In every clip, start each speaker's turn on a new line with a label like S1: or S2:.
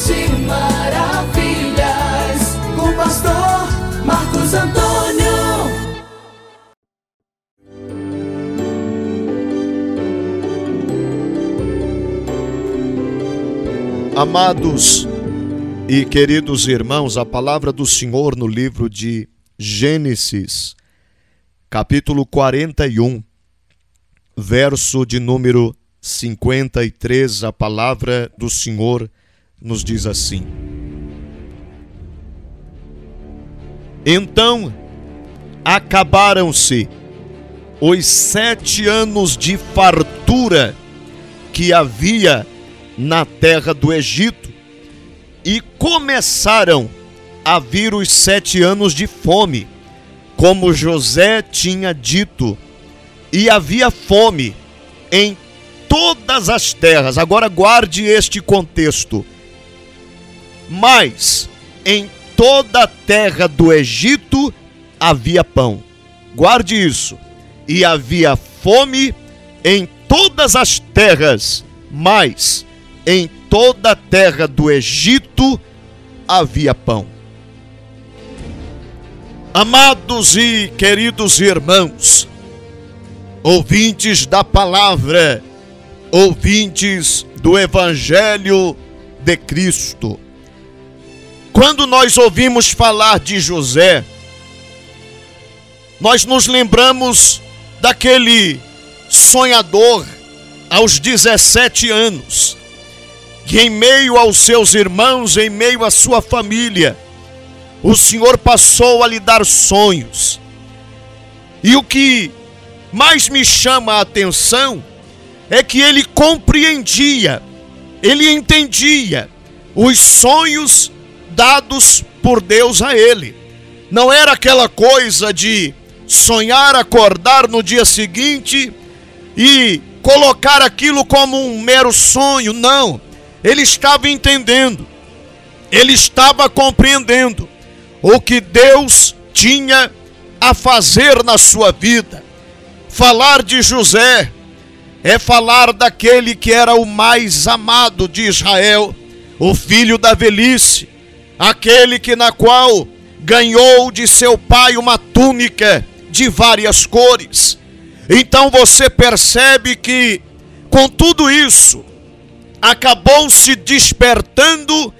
S1: Deus de maravilhas, com o pastor Marcos Antônio.
S2: Amados e queridos irmãos, a palavra do Senhor no livro de Gênesis, capítulo 41, verso de número 53, a palavra do Senhor nos diz assim: Então acabaram-se os sete anos de fartura que havia na terra do Egito e começaram a vir os sete anos de fome, como José tinha dito, e havia fome em todas as terras. Agora guarde este contexto. Mas em toda a terra do Egito havia pão. Guarde isso. E havia fome em todas as terras, mas em toda a terra do Egito havia pão. Amados e queridos irmãos, ouvintes da palavra, ouvintes do Evangelho de Cristo. Quando nós ouvimos falar de José, nós nos lembramos daquele sonhador aos 17 anos, que em meio aos seus irmãos, em meio à sua família, o Senhor passou a lhe dar sonhos. E o que mais me chama a atenção é que ele compreendia, ele entendia os sonhos dados por Deus a ele. Não era aquela coisa de sonhar, acordar no dia seguinte e colocar aquilo como um mero sonho, não. Ele estava entendendo, ele estava compreendendo o que Deus tinha a fazer na sua vida. Falar de José é falar daquele que era o mais amado de Israel, o filho da velhice, aquele que na qual ganhou de seu pai uma túnica de várias cores. Então você percebe que com tudo isso acabou se despertando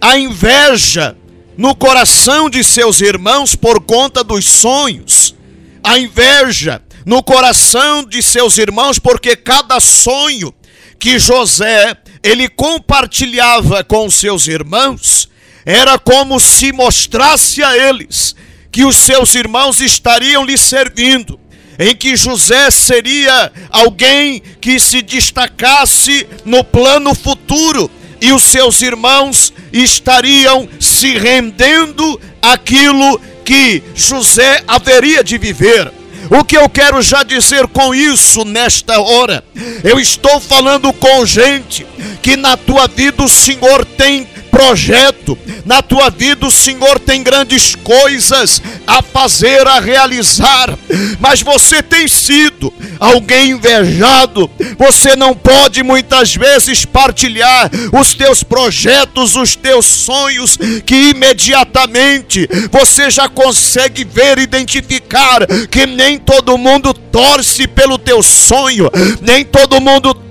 S2: a inveja no coração de seus irmãos por conta dos sonhos, a inveja no coração de seus irmãos, porque cada sonho que José ele compartilhava com seus irmãos era como se mostrasse a eles que os seus irmãos estariam lhe servindo, em que José seria alguém que se destacasse no plano futuro e os seus irmãos estariam se rendendo àquilo que José haveria de viver. O que eu quero já dizer com isso nesta hora? Eu estou falando com gente que na tua vida o Senhor tem projeto. Na tua vida o Senhor tem grandes coisas a fazer, a realizar, mas você tem sido alguém invejado. Você não pode muitas vezes partilhar os teus projetos, os teus sonhos, que imediatamente você já consegue ver, identificar que nem todo mundo torce pelo teu sonho, nem todo mundo torce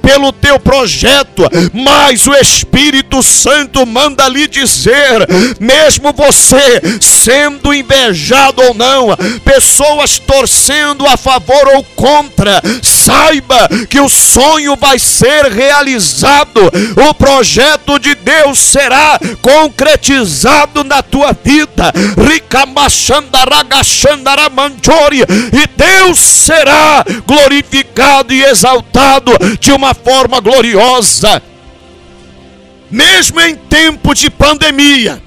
S2: pelo teu projeto, mas o Espírito Santo manda lhe dizer, mesmo você sendo invejado ou não, pessoas torcendo a favor ou contra, saiba que o sonho vai ser realizado, o projeto de Deus será concretizado na tua vida. E Deus será glorificado e exaltado de uma forma gloriosa. Mesmo em tempo de pandemia,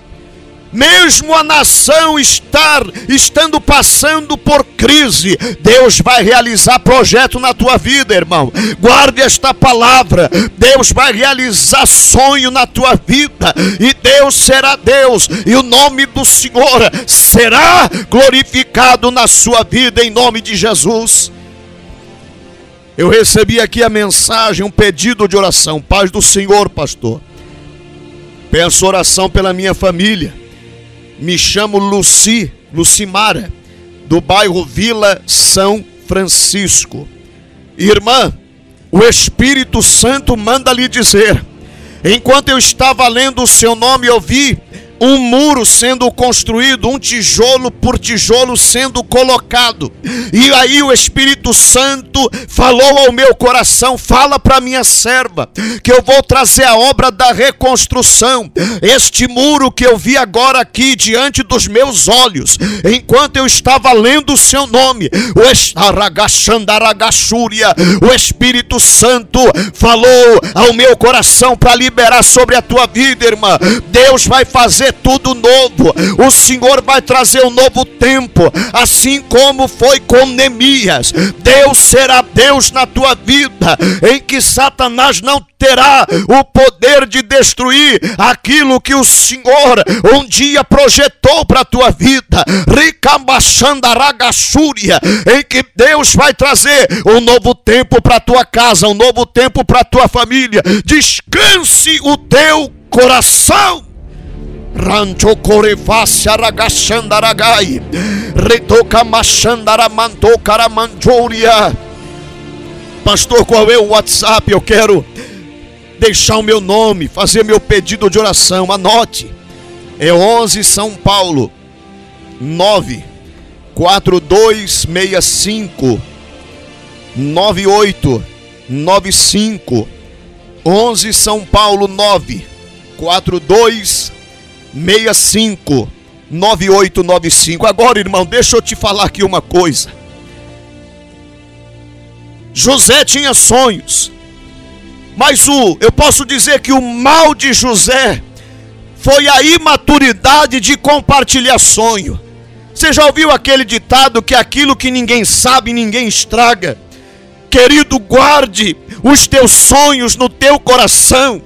S2: mesmo a nação estar estando passando por crise, Deus vai realizar projeto na tua vida, irmão. Guarde esta palavra. Deus vai realizar sonho na tua vida e Deus será Deus e o nome do Senhor será glorificado na sua vida em nome de Jesus. Eu recebi aqui a mensagem, um pedido de oração. Paz do Senhor, pastor. Peço oração pela minha família. Me chamo Luci, Lucimara, do bairro Vila São Francisco. Irmã, o Espírito Santo manda lhe dizer: enquanto eu estava lendo o seu nome, eu vi um muro sendo construído, um tijolo por tijolo sendo colocado. E aí o Espírito Santo falou ao meu coração: fala para minha serva que eu vou trazer a obra da reconstrução. Este muro que eu vi agora aqui diante dos meus olhos, enquanto eu estava lendo o seu nome, o o Espírito Santo falou ao meu coração para liberar sobre a tua vida, irmã. Deus vai fazer tudo novo. O Senhor vai trazer um novo tempo, assim como foi com Neemias. Deus será Deus na tua vida, em que Satanás não terá o poder de destruir aquilo que o Senhor um dia projetou para a tua vida. Ricambachandaragassúria, em que Deus vai trazer um novo tempo para a tua casa, um novo tempo para a tua família. Descanse o teu coração. Rancho Corevassi Aragashandaragai Retoca Machandaramanto Caramanjoria Pastor, qual é o WhatsApp? Eu quero deixar o meu nome, fazer meu pedido de oração. Anote. É 11 São Paulo 9 4265 9895 11 São Paulo 9 4265 65 9895. Agora, irmão, deixa eu te falar aqui uma coisa. José tinha sonhos. Mas o, eu posso dizer que o mal de José foi a imaturidade de compartilhar sonho. Você já ouviu aquele ditado que aquilo que ninguém sabe, ninguém estraga? Querido, guarde os teus sonhos no teu coração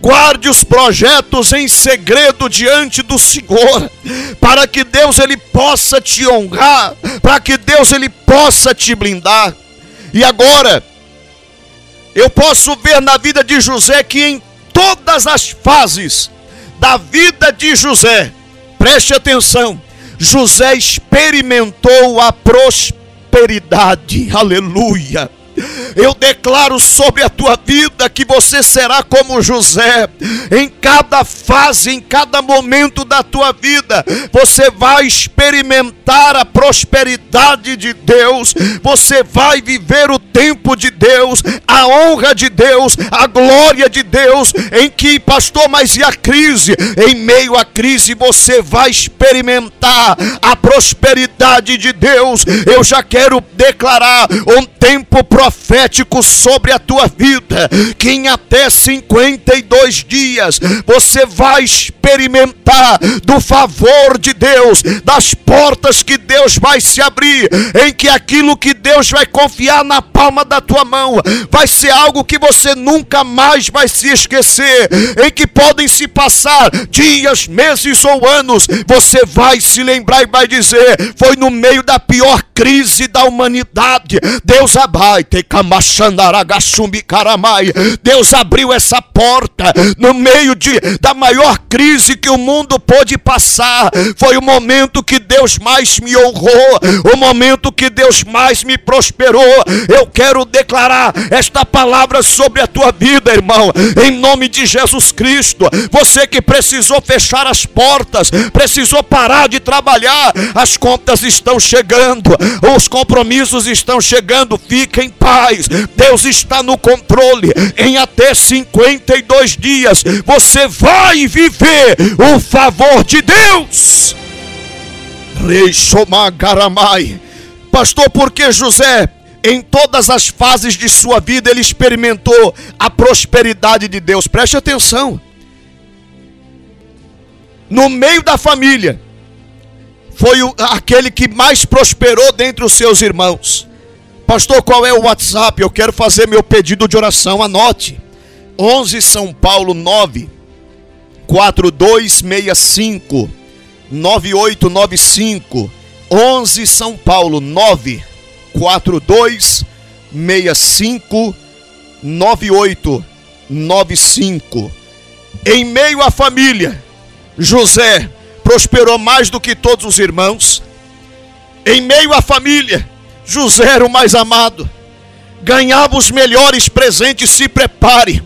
S2: Guarde os projetos em segredo diante do Senhor, para que Deus ele possa te honrar, para que Deus ele possa te blindar. E agora, eu posso ver na vida de José que em todas as fases da vida de José, preste atenção, José experimentou a prosperidade. Aleluia. Eu declaro sobre a tua vida que você será como José. Em cada fase, em cada momento da tua vida, você vai experimentar a prosperidade de Deus. Você vai viver o tempo de Deus, a honra de Deus, a glória de Deus. Em que, pastor, mas e a crise? Em meio à crise, você vai experimentar a prosperidade de Deus. Eu já quero declarar um tempo profético sobre a tua vida, que em até 52 dias você vai experimentar do favor de Deus, das portas que Deus vai se abrir, em que aquilo que Deus vai confiar na palma da tua mão vai ser algo que você nunca mais vai se esquecer, em que podem se passar dias, meses ou anos, você vai se lembrar e vai dizer: foi no meio da pior crise da humanidade, Deus abai, te Deus abriu essa porta no meio de, da maior crise que o mundo pôde passar. Foi o momento que Deus mais me honrou, o momento que Deus mais me prosperou. Eu quero declarar esta palavra sobre a tua vida, irmão, em nome de Jesus Cristo. Você que precisou fechar as portas, precisou parar de trabalhar, as contas estão chegando, os compromissos estão chegando. Fica em paz. Deus está no controle. Em até 52 dias você vai viver o favor de Deus. Rei. Pastor, porque José, em todas as fases de sua vida, ele experimentou a prosperidade de Deus. Preste atenção. No meio da família, foi aquele que mais prosperou dentre os seus irmãos. Pastor, qual é o WhatsApp? Eu quero fazer meu pedido de oração. Anote. 11 São Paulo 9 4265 9895 11 São Paulo 9 4265 9895 Em meio à família, José prosperou mais do que todos os irmãos. Em meio à família, José era o mais amado ganhava os melhores presentes, se prepare.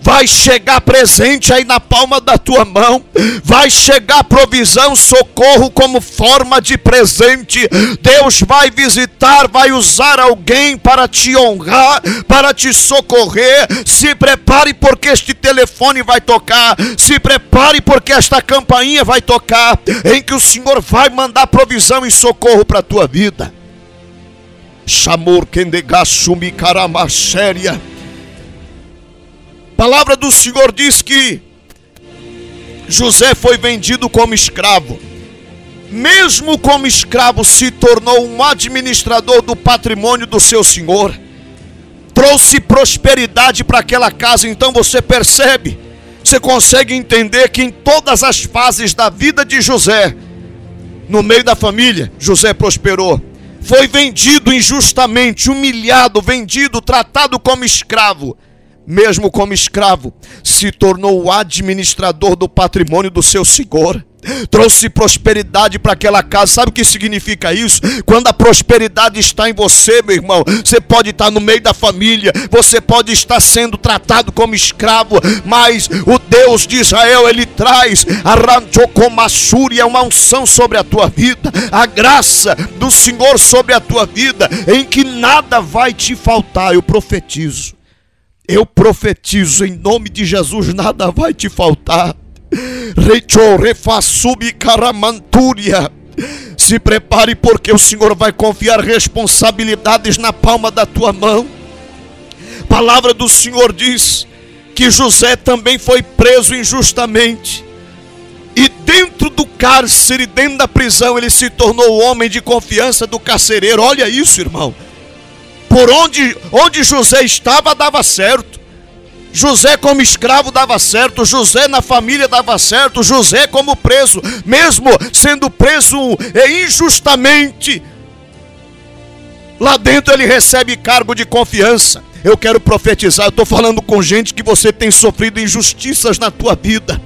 S2: Vai chegar presente aí na palma da tua mão. Vai chegar provisão, socorro como forma de presente. Deus vai visitar, vai usar alguém para te honrar, para te socorrer. Se prepare porque este telefone vai tocar. Se prepare porque esta campainha vai tocar, em que o Senhor vai mandar provisão e socorro para a tua vida. Chamor Kendegasumi Karamasséria. Palavra do Senhor diz que José foi vendido como escravo. Mesmo como escravo, se tornou um administrador do patrimônio do seu senhor. Trouxe prosperidade para aquela casa. Então você percebe, você consegue entender que em todas as fases da vida de José, no meio da família, José prosperou foi vendido injustamente, humilhado, vendido, tratado como escravo. Mesmo como escravo, se tornou o administrador do patrimônio do seu senhor trouxe prosperidade para aquela casa. Sabe o que significa isso? Quando a prosperidade está em você, meu irmão, você pode estar no meio da família, você pode estar sendo tratado como escravo, mas o Deus de Israel, ele traz a ranchocomassúria, uma unção sobre a tua vida, a graça do Senhor sobre a tua vida, em que nada vai te faltar. Eu profetizo. Eu profetizo em nome de Jesus, nada vai te faltar. Se prepare porque o Senhor vai confiar responsabilidades na palma da tua mão. palavra do Senhor diz que José também foi preso injustamente. E dentro do cárcere, dentro da prisão, ele se tornou o homem de confiança do carcereiro. Olha isso, irmão. Por onde, onde José estava, dava certo. José como escravo dava certo, José na família dava certo, José como preso, mesmo sendo preso injustamente, lá dentro ele recebe cargo de confiança. Eu quero profetizar, eu estou falando com gente que você tem sofrido injustiças na tua vida.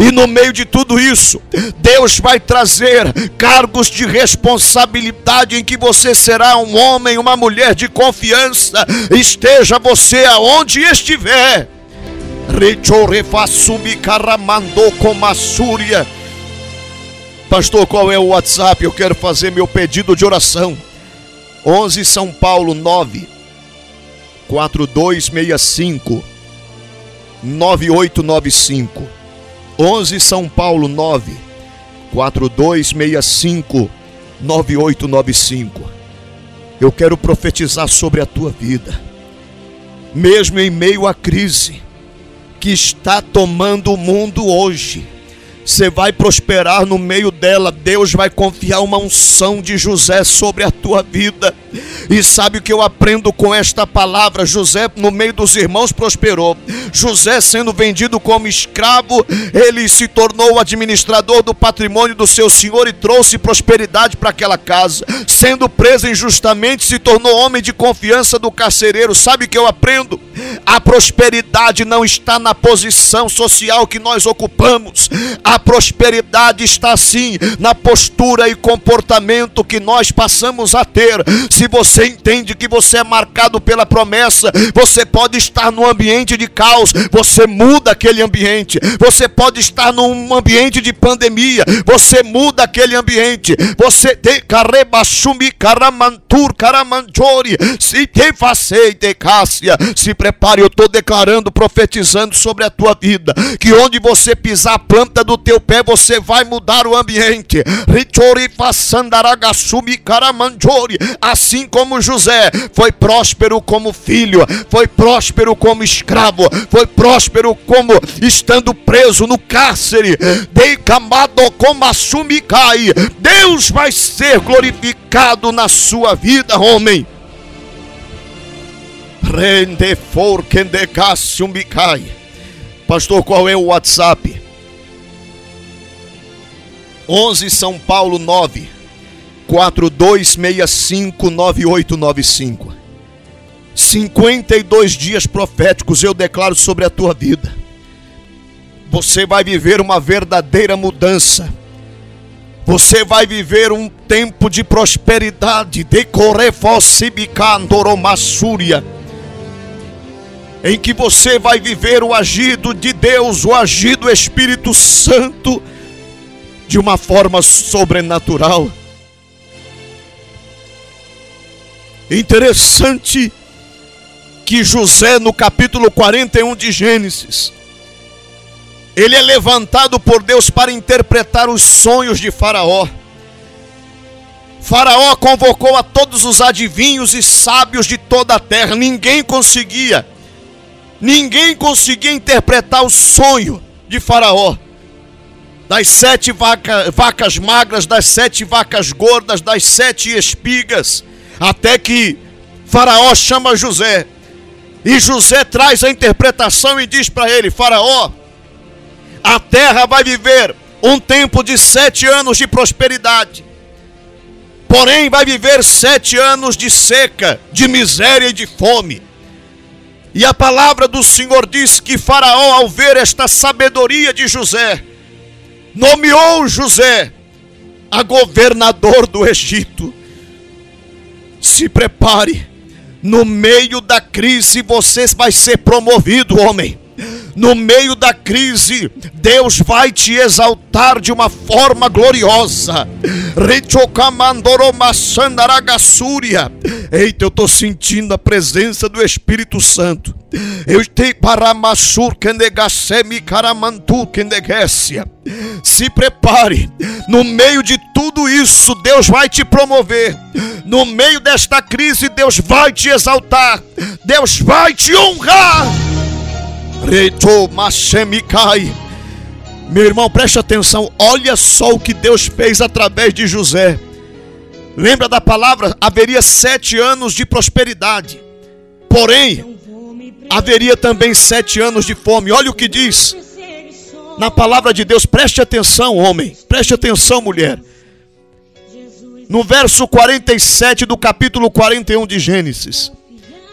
S2: E no meio de tudo isso, Deus vai trazer cargos de responsabilidade em que você será um homem, uma mulher de confiança. Esteja você aonde estiver. Pastor, qual é o WhatsApp? Eu quero fazer meu pedido de oração. 11 São Paulo 9 4265 9895 11 São Paulo 9 4265 9895 Eu quero profetizar sobre a tua vida. Mesmo em meio à crise, que está tomando o mundo hoje. Você vai prosperar no meio dela. Deus vai confiar uma unção de José sobre a tua vida. E sabe o que eu aprendo com esta palavra? José, no meio dos irmãos, prosperou. José, sendo vendido como escravo, ele se tornou administrador do patrimônio do seu senhor e trouxe prosperidade para aquela casa. Sendo preso injustamente, se tornou homem de confiança do carcereiro. Sabe o que eu aprendo? A prosperidade não está na posição social que nós ocupamos. A prosperidade está sim na postura e comportamento que nós passamos a ter. Se você entende que você é marcado pela promessa, você pode estar num ambiente de caos, você muda aquele ambiente. Você pode estar num ambiente de pandemia, você muda aquele ambiente. Você tem carebachumi caramantur caramanjori, se tem faceite cássia, se prepare, eu estou declarando, profetizando sobre a tua vida, que onde você pisar a planta do teu pé, você vai mudar o ambiente. Richori façandaragasumi caramanjori, assim como José foi próspero como filho, foi próspero como escravo, foi próspero como estando preso no cárcere. Deicamado como assumicai. Deus vai ser glorificado na sua vida, homem. Rende for micai. Pastor, qual é o WhatsApp? 11 São Paulo 9 42659895. 52 dias proféticos eu declaro sobre a tua vida. você vai viver uma verdadeira mudança. Você vai viver um tempo de prosperidade, decorefosibicandoromassúria, em que você vai viver o agido de Deus, o agido do Espírito Santo, de uma forma sobrenatural. Interessante que José, no capítulo 41 de Gênesis, ele é levantado por Deus para interpretar os sonhos de Faraó. Faraó convocou a todos os adivinhos e sábios de toda a terra, ninguém conseguia, ninguém conseguia interpretar o sonho de Faraó. Das sete vaca, vacas magras, das sete vacas gordas, das sete espigas, até que Faraó chama José, e José traz a interpretação e diz para ele: Faraó, a terra vai viver um tempo de sete anos de prosperidade. Porém, vai viver sete anos de seca, de miséria e de fome. E a palavra do Senhor diz que Faraó, ao ver esta sabedoria de José, nomeou José a governador do Egito. Se prepare, no meio da crise você vai ser promovido, homem no meio da crise, Deus vai te exaltar de uma forma gloriosa. Eita, eu estou sentindo a presença do Espírito Santo. Eu tenho. Se prepare, no meio de tudo isso, Deus vai te promover. No meio desta crise, Deus vai te exaltar. Deus vai te honrar. Reto. Meu irmão, preste atenção. Olha só o que Deus fez através de José. Lembra da palavra? Haveria sete anos de prosperidade. Porém, haveria também sete anos de fome. Olha o que diz. Na palavra de Deus, preste atenção, homem. Preste atenção, mulher. No verso 47 do capítulo 41 de Gênesis.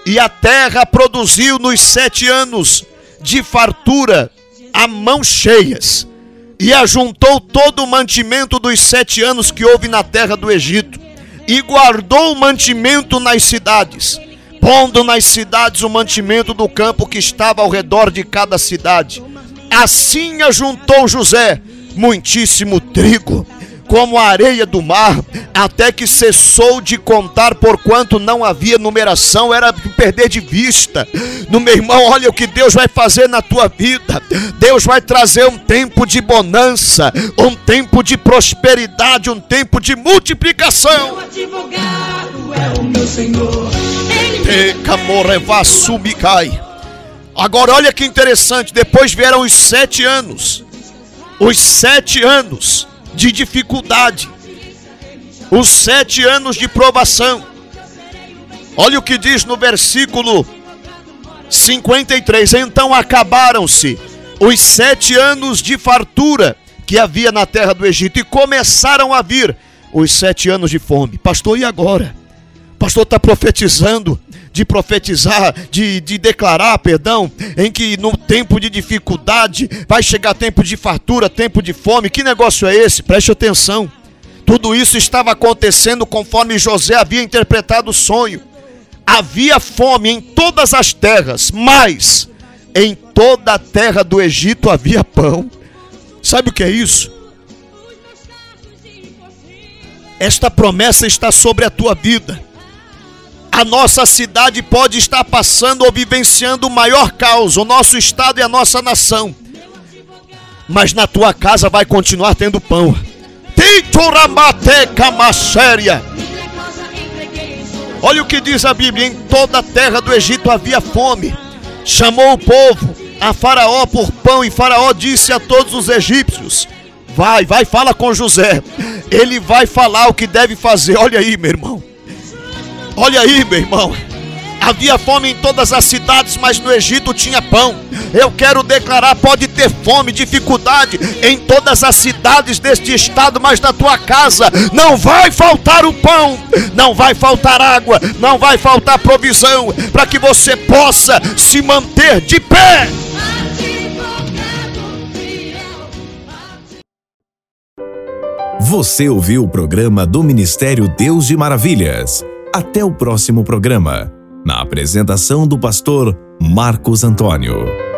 S2: E a terra produziu nos sete anos de fartura a mãos cheias, e ajuntou todo o mantimento dos sete anos que houve na terra do Egito, e guardou o mantimento nas cidades, pondo nas cidades o mantimento do campo que estava ao redor de cada cidade. Assim ajuntou José muitíssimo trigo como a areia do mar, até que cessou de contar, porquanto não havia numeração, era perder de vista. No meu irmão, olha o que Deus vai fazer na tua vida. Deus vai trazer um tempo de bonança, um tempo de prosperidade, um tempo de multiplicação. Advogado é. Agora olha que interessante, depois vieram os sete anos. Os sete anos de dificuldade, os sete anos de provação. Olha o que diz no versículo 53: Então acabaram-se os sete anos de fartura que havia na terra do Egito e começaram a vir os sete anos de fome. Pastor, e agora? pastor está profetizando, de profetizar, de, de declarar, perdão, em que no tempo de dificuldade vai chegar tempo de fartura, tempo de fome. Que negócio é esse? Preste atenção. Tudo isso estava acontecendo conforme José havia interpretado o sonho. Havia fome em todas as terras, mas em toda a terra do Egito havia pão. Sabe o que é isso? Esta promessa está sobre a tua vida a nossa cidade pode estar passando ou vivenciando o maior caos, o nosso estado e a nossa nação. Mas na tua casa vai continuar tendo pão. Olha o que diz a Bíblia: em toda a terra do Egito havia fome. Chamou o povo a Faraó por pão, e Faraó disse a todos os egípcios: Vai, vai, fala com José. Ele vai falar o que deve fazer. Olha aí, meu irmão. Olha aí, meu irmão. Havia fome em todas as cidades, mas no Egito tinha pão. Eu quero declarar: pode ter fome, dificuldade em todas as cidades deste estado, mas na tua casa não vai faltar o pão, não vai faltar água, não vai faltar provisão, para que você possa se manter de pé.
S3: Você ouviu o programa do Ministério Deus de Maravilhas até o próximo programa, na apresentação do pastor Marcos Antônio.